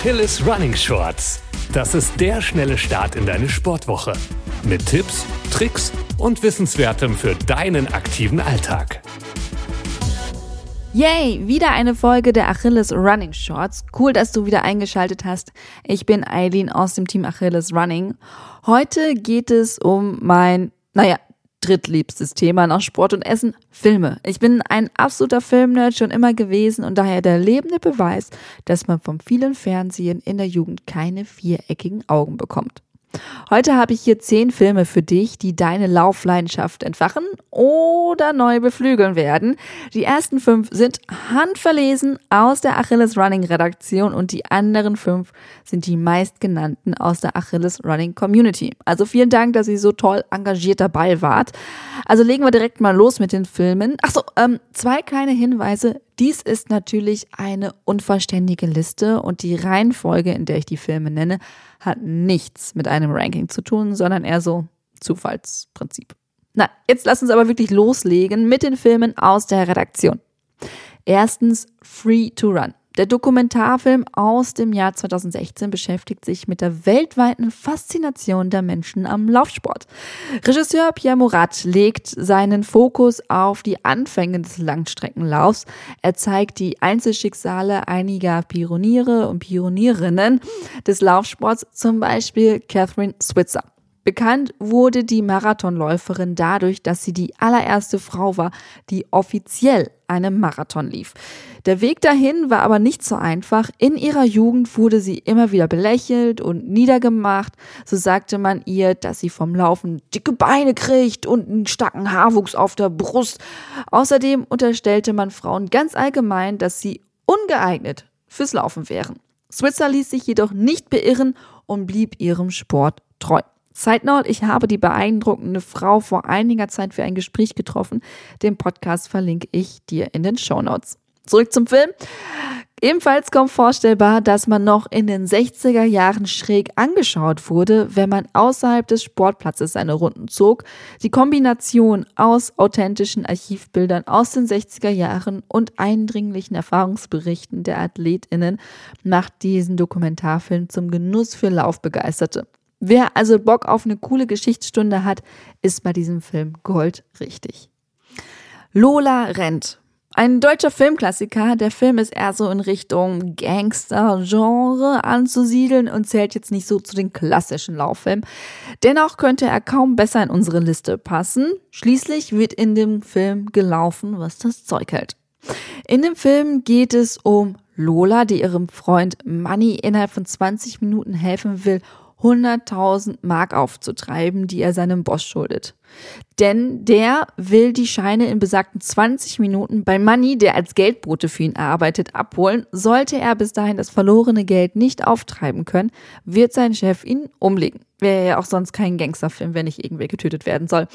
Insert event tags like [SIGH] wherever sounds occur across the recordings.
Achilles Running Shorts. Das ist der schnelle Start in deine Sportwoche. Mit Tipps, Tricks und Wissenswertem für deinen aktiven Alltag. Yay, wieder eine Folge der Achilles Running Shorts. Cool, dass du wieder eingeschaltet hast. Ich bin Eileen aus dem Team Achilles Running. Heute geht es um mein, naja, drittliebstes Thema nach Sport und Essen, Filme. Ich bin ein absoluter Filmnerd schon immer gewesen und daher der lebende Beweis, dass man vom vielen Fernsehen in der Jugend keine viereckigen Augen bekommt. Heute habe ich hier zehn Filme für dich, die deine Laufleidenschaft entfachen oder neu beflügeln werden. Die ersten fünf sind handverlesen aus der Achilles Running Redaktion und die anderen fünf sind die meistgenannten aus der Achilles Running Community. Also vielen Dank, dass ihr so toll engagiert dabei wart. Also legen wir direkt mal los mit den Filmen. Achso, ähm, zwei kleine Hinweise. Dies ist natürlich eine unvollständige Liste und die Reihenfolge, in der ich die Filme nenne, hat nichts mit einem Ranking zu tun, sondern eher so Zufallsprinzip. Na, jetzt lass uns aber wirklich loslegen mit den Filmen aus der Redaktion. Erstens Free to Run. Der Dokumentarfilm aus dem Jahr 2016 beschäftigt sich mit der weltweiten Faszination der Menschen am Laufsport. Regisseur Pierre Murat legt seinen Fokus auf die Anfänge des Langstreckenlaufs. Er zeigt die Einzelschicksale einiger Pioniere und Pionierinnen des Laufsports, zum Beispiel Catherine Switzer. Bekannt wurde die Marathonläuferin dadurch, dass sie die allererste Frau war, die offiziell einen Marathon lief. Der Weg dahin war aber nicht so einfach. In ihrer Jugend wurde sie immer wieder belächelt und niedergemacht. So sagte man ihr, dass sie vom Laufen dicke Beine kriegt und einen starken Haarwuchs auf der Brust. Außerdem unterstellte man Frauen ganz allgemein, dass sie ungeeignet fürs Laufen wären. Switzer ließ sich jedoch nicht beirren und blieb ihrem Sport treu. Side note, ich habe die beeindruckende Frau vor einiger Zeit für ein Gespräch getroffen. Den Podcast verlinke ich dir in den Show Notes. Zurück zum Film. Ebenfalls kaum vorstellbar, dass man noch in den 60er Jahren schräg angeschaut wurde, wenn man außerhalb des Sportplatzes seine Runden zog. Die Kombination aus authentischen Archivbildern aus den 60er Jahren und eindringlichen Erfahrungsberichten der AthletInnen macht diesen Dokumentarfilm zum Genuss für Laufbegeisterte. Wer also Bock auf eine coole Geschichtsstunde hat, ist bei diesem Film Gold richtig. Lola rennt. Ein deutscher Filmklassiker. Der Film ist eher so in Richtung Gangster-Genre anzusiedeln und zählt jetzt nicht so zu den klassischen Lauffilmen. Dennoch könnte er kaum besser in unsere Liste passen. Schließlich wird in dem Film gelaufen, was das Zeug hält. In dem Film geht es um Lola, die ihrem Freund Manny innerhalb von 20 Minuten helfen will, 100.000 Mark aufzutreiben, die er seinem Boss schuldet. Denn der will die Scheine in besagten 20 Minuten bei Money, der als Geldbote für ihn arbeitet, abholen. Sollte er bis dahin das verlorene Geld nicht auftreiben können, wird sein Chef ihn umlegen. Wäre ja auch sonst kein Gangsterfilm, wenn nicht irgendwer getötet werden soll.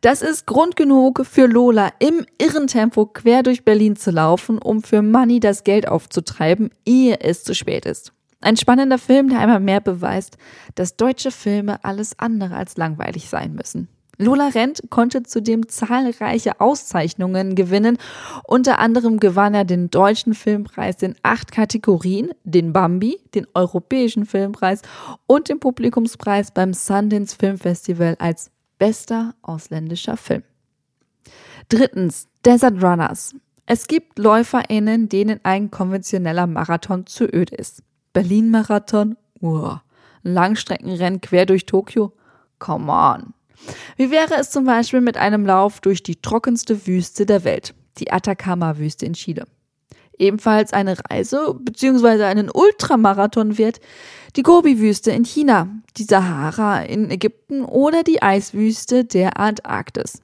Das ist Grund genug für Lola, im irren Tempo quer durch Berlin zu laufen, um für Money das Geld aufzutreiben, ehe es zu spät ist. Ein spannender Film, der einmal mehr beweist, dass deutsche Filme alles andere als langweilig sein müssen. Lola Rent konnte zudem zahlreiche Auszeichnungen gewinnen. Unter anderem gewann er den Deutschen Filmpreis in acht Kategorien, den Bambi, den Europäischen Filmpreis und den Publikumspreis beim Sundance Film Festival als bester ausländischer Film. Drittens, Desert Runners. Es gibt LäuferInnen, denen ein konventioneller Marathon zu öde ist. Berlin-Marathon? Uah. Langstreckenrennen quer durch Tokio? Come on. Wie wäre es zum Beispiel mit einem Lauf durch die trockenste Wüste der Welt, die Atacama-Wüste in Chile? Ebenfalls eine Reise bzw. einen Ultramarathon wird die Gobi-Wüste in China, die Sahara in Ägypten oder die Eiswüste der Antarktis.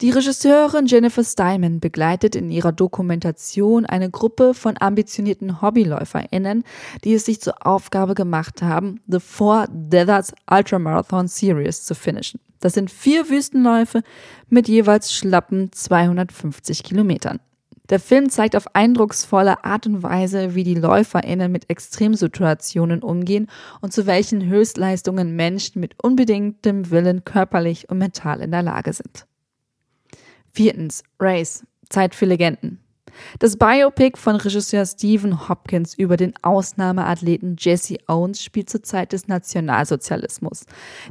Die Regisseurin Jennifer Steinman begleitet in ihrer Dokumentation eine Gruppe von ambitionierten HobbyläuferInnen, die es sich zur Aufgabe gemacht haben, The Four Deserts Ultramarathon Series zu finishen. Das sind vier Wüstenläufe mit jeweils schlappen 250 Kilometern. Der Film zeigt auf eindrucksvolle Art und Weise, wie die LäuferInnen mit Extremsituationen umgehen und zu welchen Höchstleistungen Menschen mit unbedingtem Willen körperlich und mental in der Lage sind. Viertens, Race, Zeit für Legenden. Das Biopic von Regisseur Stephen Hopkins über den Ausnahmeathleten Jesse Owens spielt zur Zeit des Nationalsozialismus.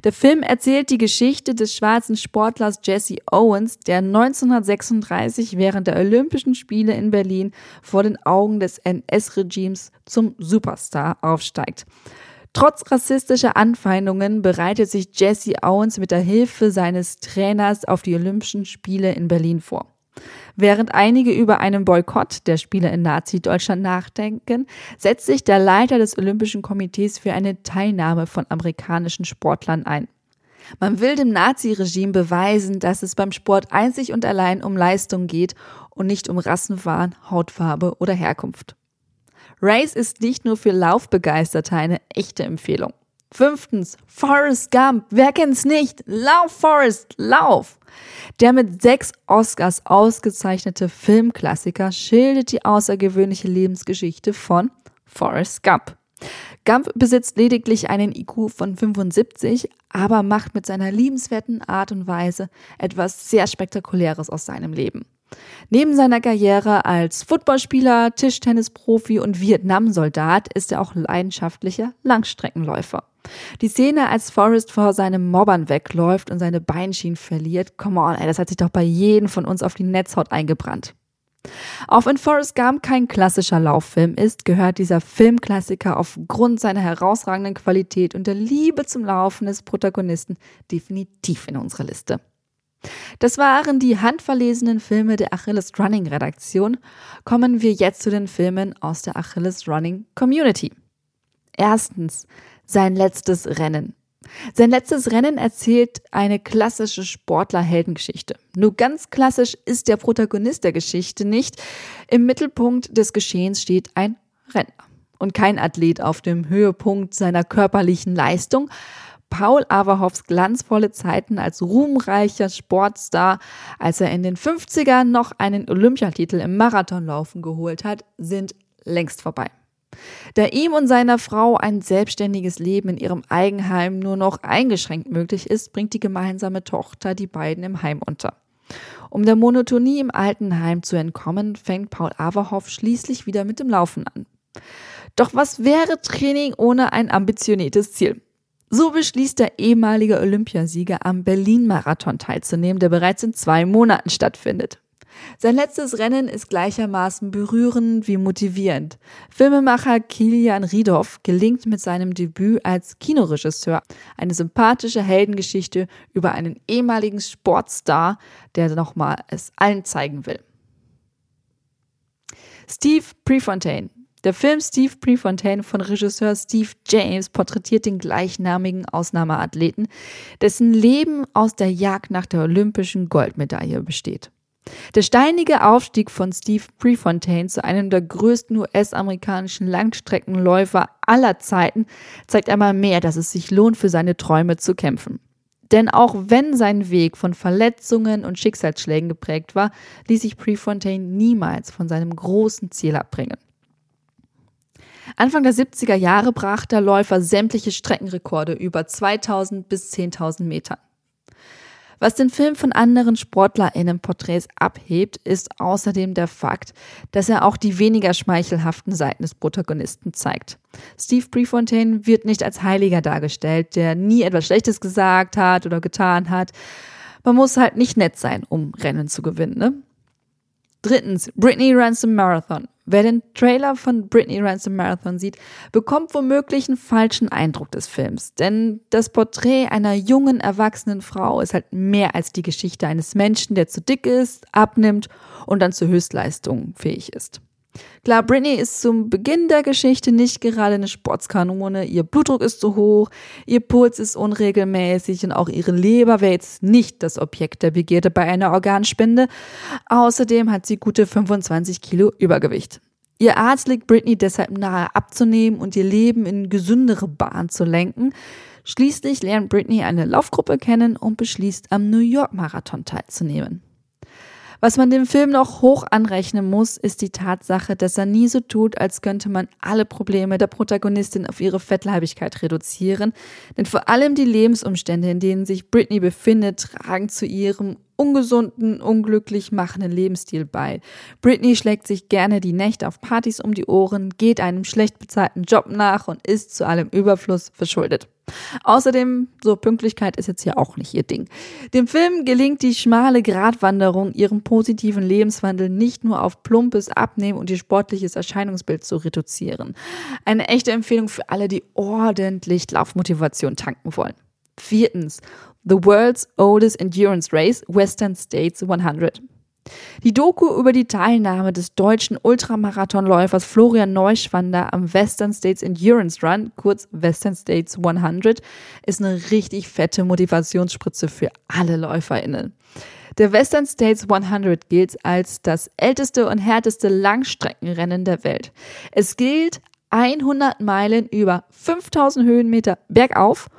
Der Film erzählt die Geschichte des schwarzen Sportlers Jesse Owens, der 1936 während der Olympischen Spiele in Berlin vor den Augen des NS-Regimes zum Superstar aufsteigt. Trotz rassistischer Anfeindungen bereitet sich Jesse Owens mit der Hilfe seines Trainers auf die Olympischen Spiele in Berlin vor. Während einige über einen Boykott der Spiele in Nazi-Deutschland nachdenken, setzt sich der Leiter des Olympischen Komitees für eine Teilnahme von amerikanischen Sportlern ein. Man will dem Nazi-Regime beweisen, dass es beim Sport einzig und allein um Leistung geht und nicht um Rassenwahn, Hautfarbe oder Herkunft. Race ist nicht nur für Laufbegeisterte eine echte Empfehlung. Fünftens, Forrest Gump. Wer kennt's nicht? Lauf, Forrest, lauf! Der mit sechs Oscars ausgezeichnete Filmklassiker schildert die außergewöhnliche Lebensgeschichte von Forrest Gump. Gump besitzt lediglich einen IQ von 75, aber macht mit seiner liebenswerten Art und Weise etwas sehr Spektakuläres aus seinem Leben. Neben seiner Karriere als Footballspieler, Tischtennisprofi und Vietnamsoldat ist er auch leidenschaftlicher Langstreckenläufer. Die Szene, als Forrest vor seinen Mobbern wegläuft und seine Beinschienen verliert, come on, ey, das hat sich doch bei jedem von uns auf die Netzhaut eingebrannt. Auch wenn Forrest Gump kein klassischer Lauffilm ist, gehört dieser Filmklassiker aufgrund seiner herausragenden Qualität und der Liebe zum Laufen des Protagonisten definitiv in unsere Liste. Das waren die handverlesenen Filme der Achilles Running Redaktion. Kommen wir jetzt zu den Filmen aus der Achilles Running Community. Erstens, sein letztes Rennen. Sein letztes Rennen erzählt eine klassische Sportler-Heldengeschichte. Nur ganz klassisch ist der Protagonist der Geschichte nicht. Im Mittelpunkt des Geschehens steht ein Renner und kein Athlet auf dem Höhepunkt seiner körperlichen Leistung, Paul Averhoffs glanzvolle Zeiten als ruhmreicher Sportstar, als er in den 50ern noch einen Olympiatitel im Marathonlaufen geholt hat, sind längst vorbei. Da ihm und seiner Frau ein selbstständiges Leben in ihrem Eigenheim nur noch eingeschränkt möglich ist, bringt die gemeinsame Tochter die beiden im Heim unter. Um der Monotonie im Altenheim zu entkommen, fängt Paul Averhoff schließlich wieder mit dem Laufen an. Doch was wäre Training ohne ein ambitioniertes Ziel? So beschließt der ehemalige Olympiasieger am Berlin-Marathon teilzunehmen, der bereits in zwei Monaten stattfindet. Sein letztes Rennen ist gleichermaßen berührend wie motivierend. Filmemacher Kilian Riedoff gelingt mit seinem Debüt als Kinoregisseur eine sympathische Heldengeschichte über einen ehemaligen Sportstar, der nochmal es allen zeigen will. Steve Prefontaine der Film Steve Prefontaine von Regisseur Steve James porträtiert den gleichnamigen Ausnahmeathleten, dessen Leben aus der Jagd nach der olympischen Goldmedaille besteht. Der steinige Aufstieg von Steve Prefontaine zu einem der größten US-amerikanischen Langstreckenläufer aller Zeiten zeigt einmal mehr, dass es sich lohnt, für seine Träume zu kämpfen. Denn auch wenn sein Weg von Verletzungen und Schicksalsschlägen geprägt war, ließ sich Prefontaine niemals von seinem großen Ziel abbringen. Anfang der 70er Jahre brach der Läufer sämtliche Streckenrekorde über 2000 bis 10.000 Metern. Was den Film von anderen SportlerInnen-Porträts abhebt, ist außerdem der Fakt, dass er auch die weniger schmeichelhaften Seiten des Protagonisten zeigt. Steve Prefontaine wird nicht als Heiliger dargestellt, der nie etwas Schlechtes gesagt hat oder getan hat. Man muss halt nicht nett sein, um Rennen zu gewinnen, ne? Drittens, Britney Ransom Marathon. Wer den Trailer von Britney Ransom Marathon sieht, bekommt womöglich einen falschen Eindruck des Films. Denn das Porträt einer jungen, erwachsenen Frau ist halt mehr als die Geschichte eines Menschen, der zu dick ist, abnimmt und dann zur Höchstleistung fähig ist. Klar, Britney ist zum Beginn der Geschichte nicht gerade eine Sportskanone. Ihr Blutdruck ist zu hoch, ihr Puls ist unregelmäßig und auch ihre Leber wäre jetzt nicht das Objekt der Begierde bei einer Organspende. Außerdem hat sie gute 25 Kilo Übergewicht. Ihr Arzt legt Britney deshalb nahe abzunehmen und ihr Leben in gesündere Bahn zu lenken. Schließlich lernt Britney eine Laufgruppe kennen und beschließt, am New York Marathon teilzunehmen. Was man dem Film noch hoch anrechnen muss, ist die Tatsache, dass er nie so tut, als könnte man alle Probleme der Protagonistin auf ihre Fettleibigkeit reduzieren. Denn vor allem die Lebensumstände, in denen sich Britney befindet, tragen zu ihrem ungesunden, unglücklich machenden Lebensstil bei. Britney schlägt sich gerne die Nächte auf Partys um die Ohren, geht einem schlecht bezahlten Job nach und ist zu allem Überfluss verschuldet. Außerdem, so Pünktlichkeit ist jetzt hier auch nicht ihr Ding. Dem Film gelingt die schmale Gratwanderung, ihrem positiven Lebenswandel nicht nur auf plumpes Abnehmen und ihr sportliches Erscheinungsbild zu reduzieren. Eine echte Empfehlung für alle, die ordentlich Laufmotivation tanken wollen. Viertens, The World's Oldest Endurance Race, Western States 100. Die Doku über die Teilnahme des deutschen Ultramarathonläufers Florian Neuschwander am Western States Endurance Run, kurz Western States 100, ist eine richtig fette Motivationsspritze für alle LäuferInnen. Der Western States 100 gilt als das älteste und härteste Langstreckenrennen der Welt. Es gilt 100 Meilen über 5000 Höhenmeter bergauf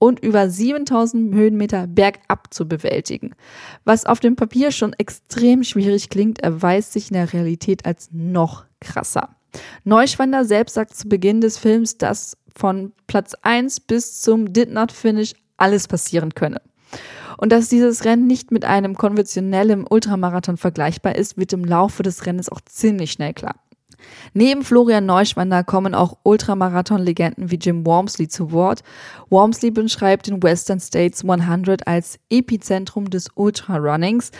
und über 7000 Höhenmeter bergab zu bewältigen. Was auf dem Papier schon extrem schwierig klingt, erweist sich in der Realität als noch krasser. Neuschwander selbst sagt zu Beginn des Films, dass von Platz 1 bis zum Did Not Finish alles passieren könne. Und dass dieses Rennen nicht mit einem konventionellen Ultramarathon vergleichbar ist, wird im Laufe des Rennens auch ziemlich schnell klar. Neben Florian Neuschwander kommen auch Ultramarathon-Legenden wie Jim Wormsley zu Wort. Wormsley beschreibt den Western States 100 als Epizentrum des Ultrarunnings.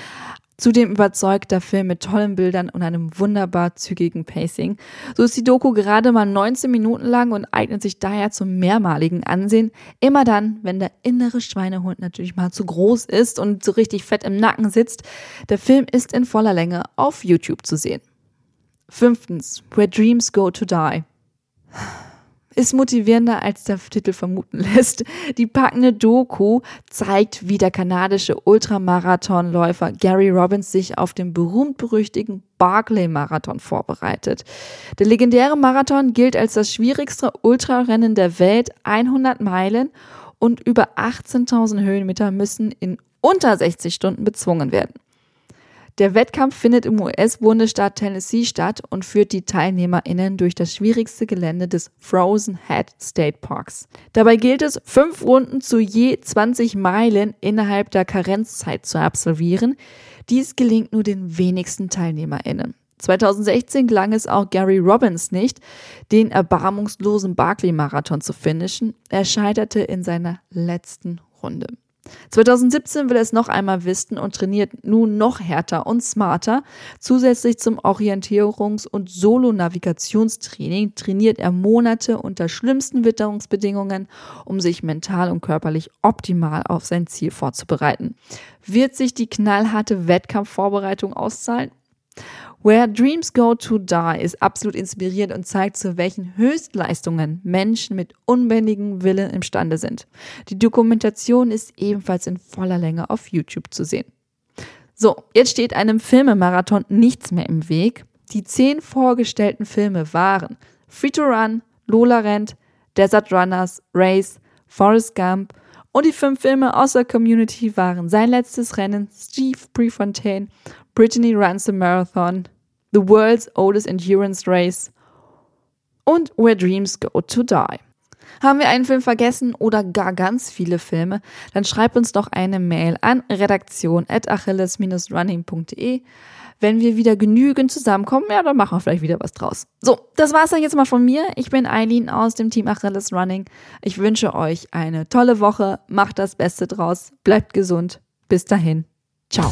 Zudem überzeugt der Film mit tollen Bildern und einem wunderbar zügigen Pacing. So ist die Doku gerade mal 19 Minuten lang und eignet sich daher zum mehrmaligen Ansehen. Immer dann, wenn der innere Schweinehund natürlich mal zu groß ist und so richtig fett im Nacken sitzt. Der Film ist in voller Länge auf YouTube zu sehen. Fünftens, Where Dreams Go to Die. Ist motivierender, als der Titel vermuten [LAUGHS] lässt. Die packende Doku zeigt, wie der kanadische Ultramarathonläufer Gary Robbins sich auf den berühmt-berüchtigten Barclay-Marathon vorbereitet. Der legendäre Marathon gilt als das schwierigste Ultrarennen der Welt. 100 Meilen und über 18.000 Höhenmeter müssen in unter 60 Stunden bezwungen werden. Der Wettkampf findet im US-Bundesstaat Tennessee statt und führt die TeilnehmerInnen durch das schwierigste Gelände des Frozen Head State Parks. Dabei gilt es, fünf Runden zu je 20 Meilen innerhalb der Karenzzeit zu absolvieren. Dies gelingt nur den wenigsten TeilnehmerInnen. 2016 gelang es auch Gary Robbins nicht, den erbarmungslosen Barclay-Marathon zu finishen. Er scheiterte in seiner letzten Runde. 2017 will er es noch einmal wissen und trainiert nun noch härter und smarter. Zusätzlich zum Orientierungs- und Solo-Navigationstraining trainiert er Monate unter schlimmsten Witterungsbedingungen, um sich mental und körperlich optimal auf sein Ziel vorzubereiten. Wird sich die knallharte Wettkampfvorbereitung auszahlen? Where Dreams Go to Die ist absolut inspirierend und zeigt, zu welchen Höchstleistungen Menschen mit unbändigem Willen imstande sind. Die Dokumentation ist ebenfalls in voller Länge auf YouTube zu sehen. So, jetzt steht einem Filmemarathon nichts mehr im Weg. Die zehn vorgestellten Filme waren Free to Run, Lola Rent, Desert Runners, Race, Forrest Gump und die fünf Filme aus der Community waren Sein letztes Rennen, Steve Prefontaine Brittany Runs the Marathon, The World's Oldest Endurance Race und Where Dreams Go to Die. Haben wir einen Film vergessen oder gar ganz viele Filme, dann schreib uns doch eine Mail an redaktion.achilles-running.de. Wenn wir wieder genügend zusammenkommen, ja, dann machen wir vielleicht wieder was draus. So, das war's dann jetzt mal von mir. Ich bin Eileen aus dem Team Achilles Running. Ich wünsche euch eine tolle Woche. Macht das Beste draus. Bleibt gesund. Bis dahin. Ciao.